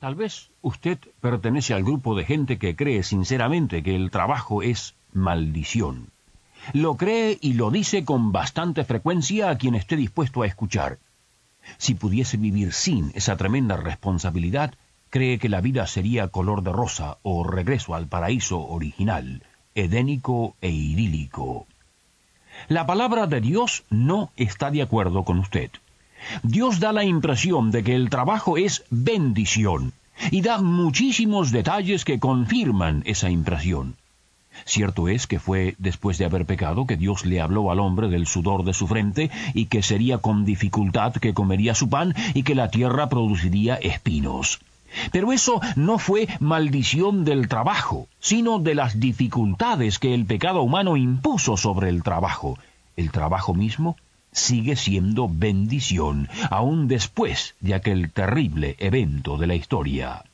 Tal vez usted pertenece al grupo de gente que cree sinceramente que el trabajo es maldición. Lo cree y lo dice con bastante frecuencia a quien esté dispuesto a escuchar. Si pudiese vivir sin esa tremenda responsabilidad, cree que la vida sería color de rosa o regreso al paraíso original, edénico e idílico. La palabra de Dios no está de acuerdo con usted. Dios da la impresión de que el trabajo es bendición y da muchísimos detalles que confirman esa impresión. Cierto es que fue después de haber pecado que Dios le habló al hombre del sudor de su frente y que sería con dificultad que comería su pan y que la tierra produciría espinos. Pero eso no fue maldición del trabajo, sino de las dificultades que el pecado humano impuso sobre el trabajo. El trabajo mismo sigue siendo bendición, aún después de aquel terrible evento de la historia.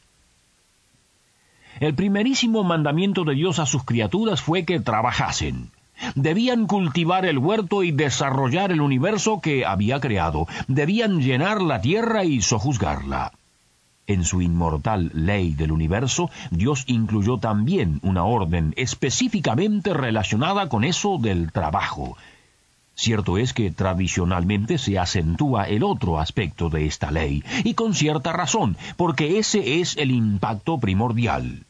El primerísimo mandamiento de Dios a sus criaturas fue que trabajasen. Debían cultivar el huerto y desarrollar el universo que había creado. Debían llenar la tierra y sojuzgarla. En su inmortal ley del universo, Dios incluyó también una orden específicamente relacionada con eso del trabajo. Cierto es que tradicionalmente se acentúa el otro aspecto de esta ley, y con cierta razón, porque ese es el impacto primordial.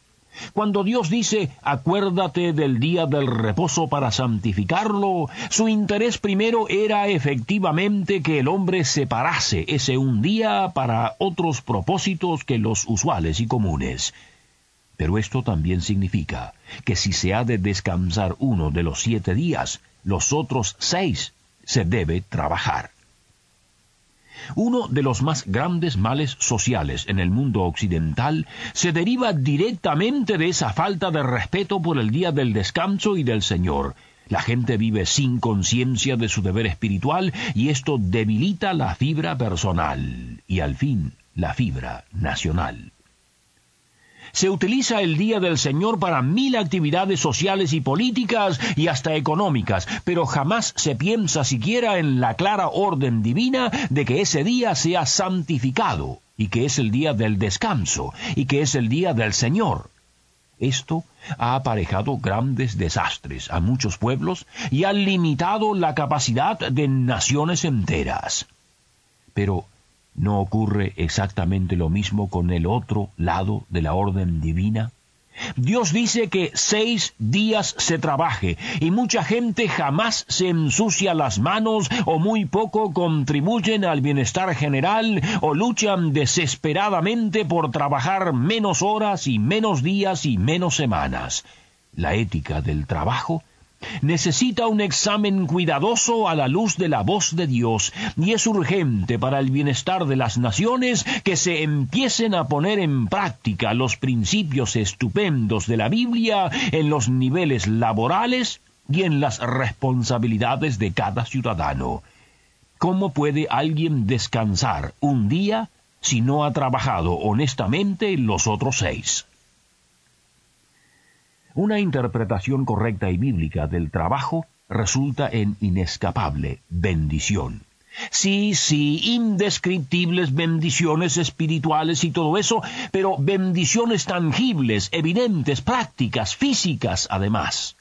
Cuando Dios dice, acuérdate del día del reposo para santificarlo, su interés primero era efectivamente que el hombre separase ese un día para otros propósitos que los usuales y comunes. Pero esto también significa que si se ha de descansar uno de los siete días, los otros seis se debe trabajar. Uno de los más grandes males sociales en el mundo occidental se deriva directamente de esa falta de respeto por el día del descanso y del Señor. La gente vive sin conciencia de su deber espiritual y esto debilita la fibra personal y al fin la fibra nacional. Se utiliza el Día del Señor para mil actividades sociales y políticas y hasta económicas, pero jamás se piensa siquiera en la clara orden divina de que ese día sea santificado y que es el día del descanso y que es el día del Señor. Esto ha aparejado grandes desastres a muchos pueblos y ha limitado la capacidad de naciones enteras. Pero ¿No ocurre exactamente lo mismo con el otro lado de la orden divina? Dios dice que seis días se trabaje y mucha gente jamás se ensucia las manos o muy poco contribuyen al bienestar general o luchan desesperadamente por trabajar menos horas y menos días y menos semanas. La ética del trabajo necesita un examen cuidadoso a la luz de la voz de Dios y es urgente para el bienestar de las naciones que se empiecen a poner en práctica los principios estupendos de la Biblia en los niveles laborales y en las responsabilidades de cada ciudadano. ¿Cómo puede alguien descansar un día si no ha trabajado honestamente los otros seis? Una interpretación correcta y bíblica del trabajo resulta en inescapable bendición. Sí, sí, indescriptibles bendiciones espirituales y todo eso, pero bendiciones tangibles, evidentes, prácticas, físicas, además.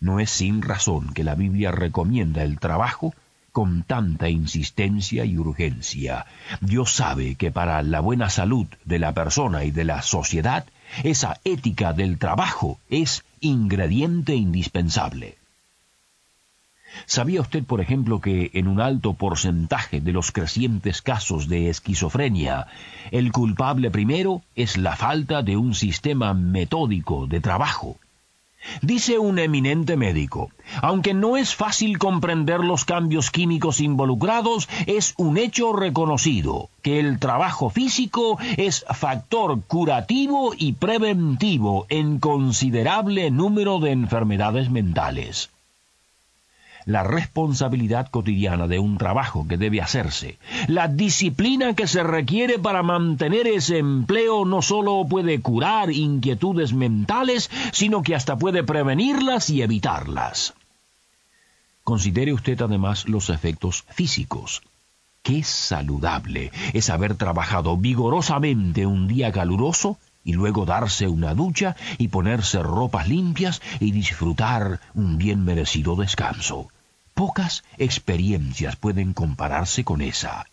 No es sin razón que la Biblia recomienda el trabajo con tanta insistencia y urgencia. Dios sabe que para la buena salud de la persona y de la sociedad esa ética del trabajo es ingrediente indispensable. ¿Sabía usted, por ejemplo, que en un alto porcentaje de los crecientes casos de esquizofrenia, el culpable primero es la falta de un sistema metódico de trabajo? Dice un eminente médico, aunque no es fácil comprender los cambios químicos involucrados, es un hecho reconocido que el trabajo físico es factor curativo y preventivo en considerable número de enfermedades mentales la responsabilidad cotidiana de un trabajo que debe hacerse, la disciplina que se requiere para mantener ese empleo no solo puede curar inquietudes mentales, sino que hasta puede prevenirlas y evitarlas. Considere usted además los efectos físicos. Qué saludable es haber trabajado vigorosamente un día caluroso y luego darse una ducha y ponerse ropas limpias y disfrutar un bien merecido descanso. Pocas experiencias pueden compararse con esa.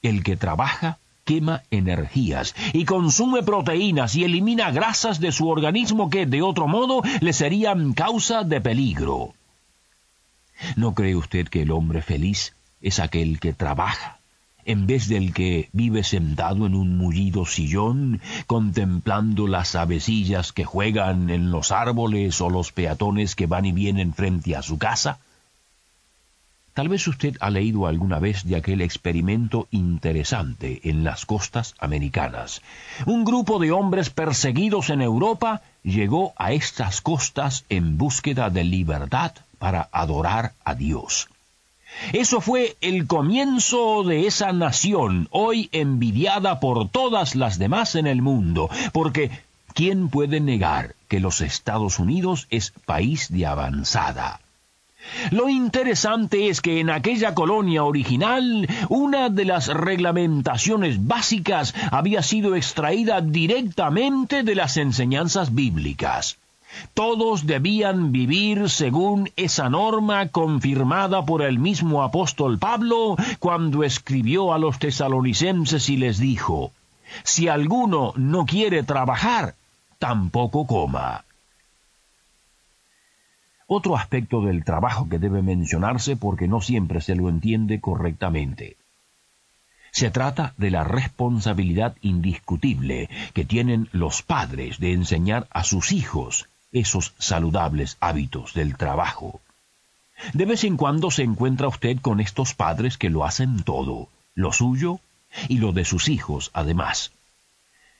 El que trabaja quema energías y consume proteínas y elimina grasas de su organismo que de otro modo le serían causa de peligro. ¿No cree usted que el hombre feliz es aquel que trabaja, en vez del que vive sentado en un mullido sillón, contemplando las avecillas que juegan en los árboles o los peatones que van y vienen frente a su casa? Tal vez usted ha leído alguna vez de aquel experimento interesante en las costas americanas. Un grupo de hombres perseguidos en Europa llegó a estas costas en búsqueda de libertad para adorar a Dios. Eso fue el comienzo de esa nación, hoy envidiada por todas las demás en el mundo, porque ¿quién puede negar que los Estados Unidos es país de avanzada? Lo interesante es que en aquella colonia original una de las reglamentaciones básicas había sido extraída directamente de las enseñanzas bíblicas. Todos debían vivir según esa norma confirmada por el mismo apóstol Pablo cuando escribió a los tesalonicenses y les dijo, Si alguno no quiere trabajar, tampoco coma. Otro aspecto del trabajo que debe mencionarse porque no siempre se lo entiende correctamente. Se trata de la responsabilidad indiscutible que tienen los padres de enseñar a sus hijos esos saludables hábitos del trabajo. De vez en cuando se encuentra usted con estos padres que lo hacen todo, lo suyo y lo de sus hijos además.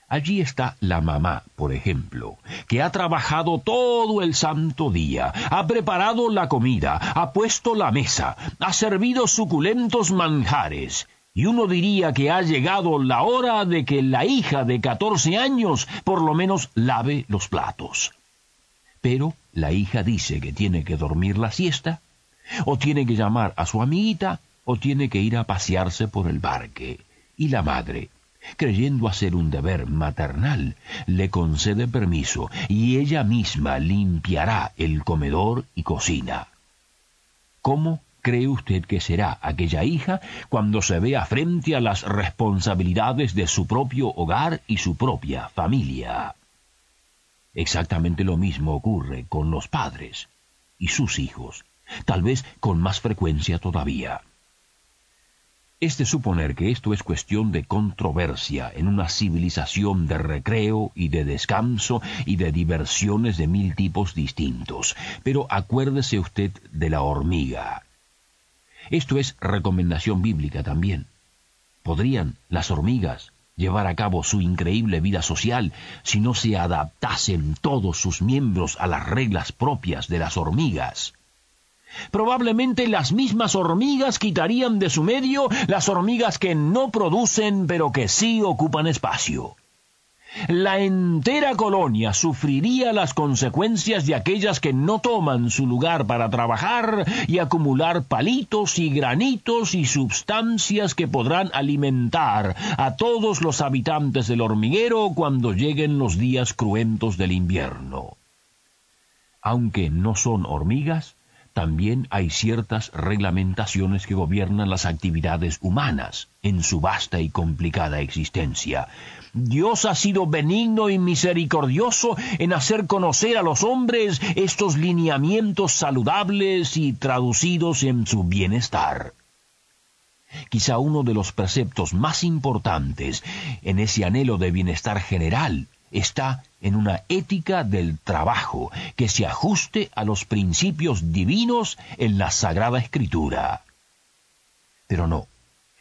Allí está la mamá, por ejemplo, que ha trabajado todo el santo día, ha preparado la comida, ha puesto la mesa, ha servido suculentos manjares, y uno diría que ha llegado la hora de que la hija de catorce años por lo menos lave los platos. Pero la hija dice que tiene que dormir la siesta, o tiene que llamar a su amiguita, o tiene que ir a pasearse por el parque. Y la madre, creyendo hacer un deber maternal, le concede permiso y ella misma limpiará el comedor y cocina. ¿Cómo cree usted que será aquella hija cuando se vea frente a las responsabilidades de su propio hogar y su propia familia? Exactamente lo mismo ocurre con los padres y sus hijos, tal vez con más frecuencia todavía. Es de suponer que esto es cuestión de controversia en una civilización de recreo y de descanso y de diversiones de mil tipos distintos. Pero acuérdese usted de la hormiga. Esto es recomendación bíblica también. ¿Podrían las hormigas llevar a cabo su increíble vida social si no se adaptasen todos sus miembros a las reglas propias de las hormigas? Probablemente las mismas hormigas quitarían de su medio las hormigas que no producen pero que sí ocupan espacio. La entera colonia sufriría las consecuencias de aquellas que no toman su lugar para trabajar y acumular palitos y granitos y sustancias que podrán alimentar a todos los habitantes del hormiguero cuando lleguen los días cruentos del invierno. Aunque no son hormigas, también hay ciertas reglamentaciones que gobiernan las actividades humanas en su vasta y complicada existencia. Dios ha sido benigno y misericordioso en hacer conocer a los hombres estos lineamientos saludables y traducidos en su bienestar. Quizá uno de los preceptos más importantes en ese anhelo de bienestar general está en una ética del trabajo que se ajuste a los principios divinos en la Sagrada Escritura. Pero no,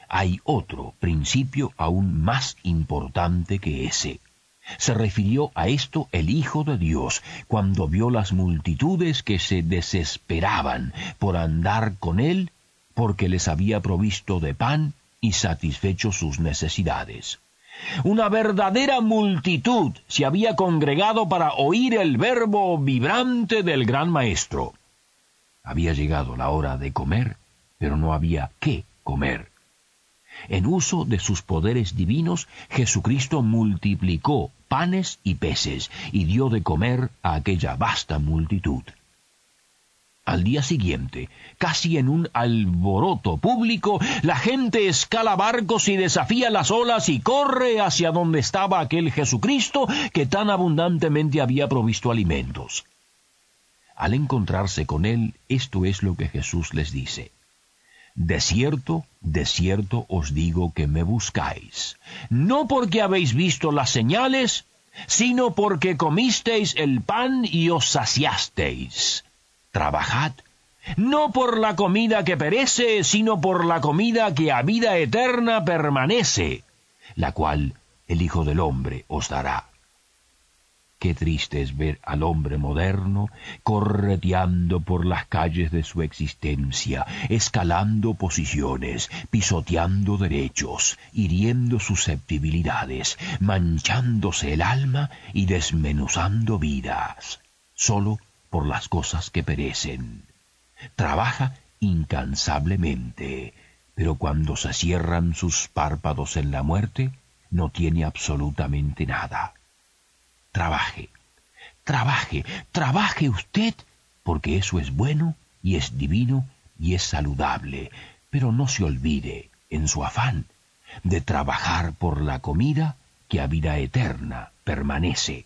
hay otro principio aún más importante que ese. Se refirió a esto el Hijo de Dios cuando vio las multitudes que se desesperaban por andar con Él porque les había provisto de pan y satisfecho sus necesidades. Una verdadera multitud se había congregado para oír el verbo vibrante del gran maestro. Había llegado la hora de comer, pero no había qué comer. En uso de sus poderes divinos, Jesucristo multiplicó panes y peces y dio de comer a aquella vasta multitud. Al día siguiente, casi en un alboroto público, la gente escala barcos y desafía las olas y corre hacia donde estaba aquel Jesucristo que tan abundantemente había provisto alimentos. Al encontrarse con él, esto es lo que Jesús les dice. De cierto, de cierto os digo que me buscáis, no porque habéis visto las señales, sino porque comisteis el pan y os saciasteis. Trabajad, no por la comida que perece, sino por la comida que a vida eterna permanece, la cual el Hijo del Hombre os dará. Qué triste es ver al hombre moderno correteando por las calles de su existencia, escalando posiciones, pisoteando derechos, hiriendo susceptibilidades, manchándose el alma y desmenuzando vidas, solo por las cosas que perecen. Trabaja incansablemente, pero cuando se cierran sus párpados en la muerte, no tiene absolutamente nada trabaje, trabaje, trabaje usted, porque eso es bueno y es divino y es saludable, pero no se olvide, en su afán, de trabajar por la comida que a vida eterna permanece.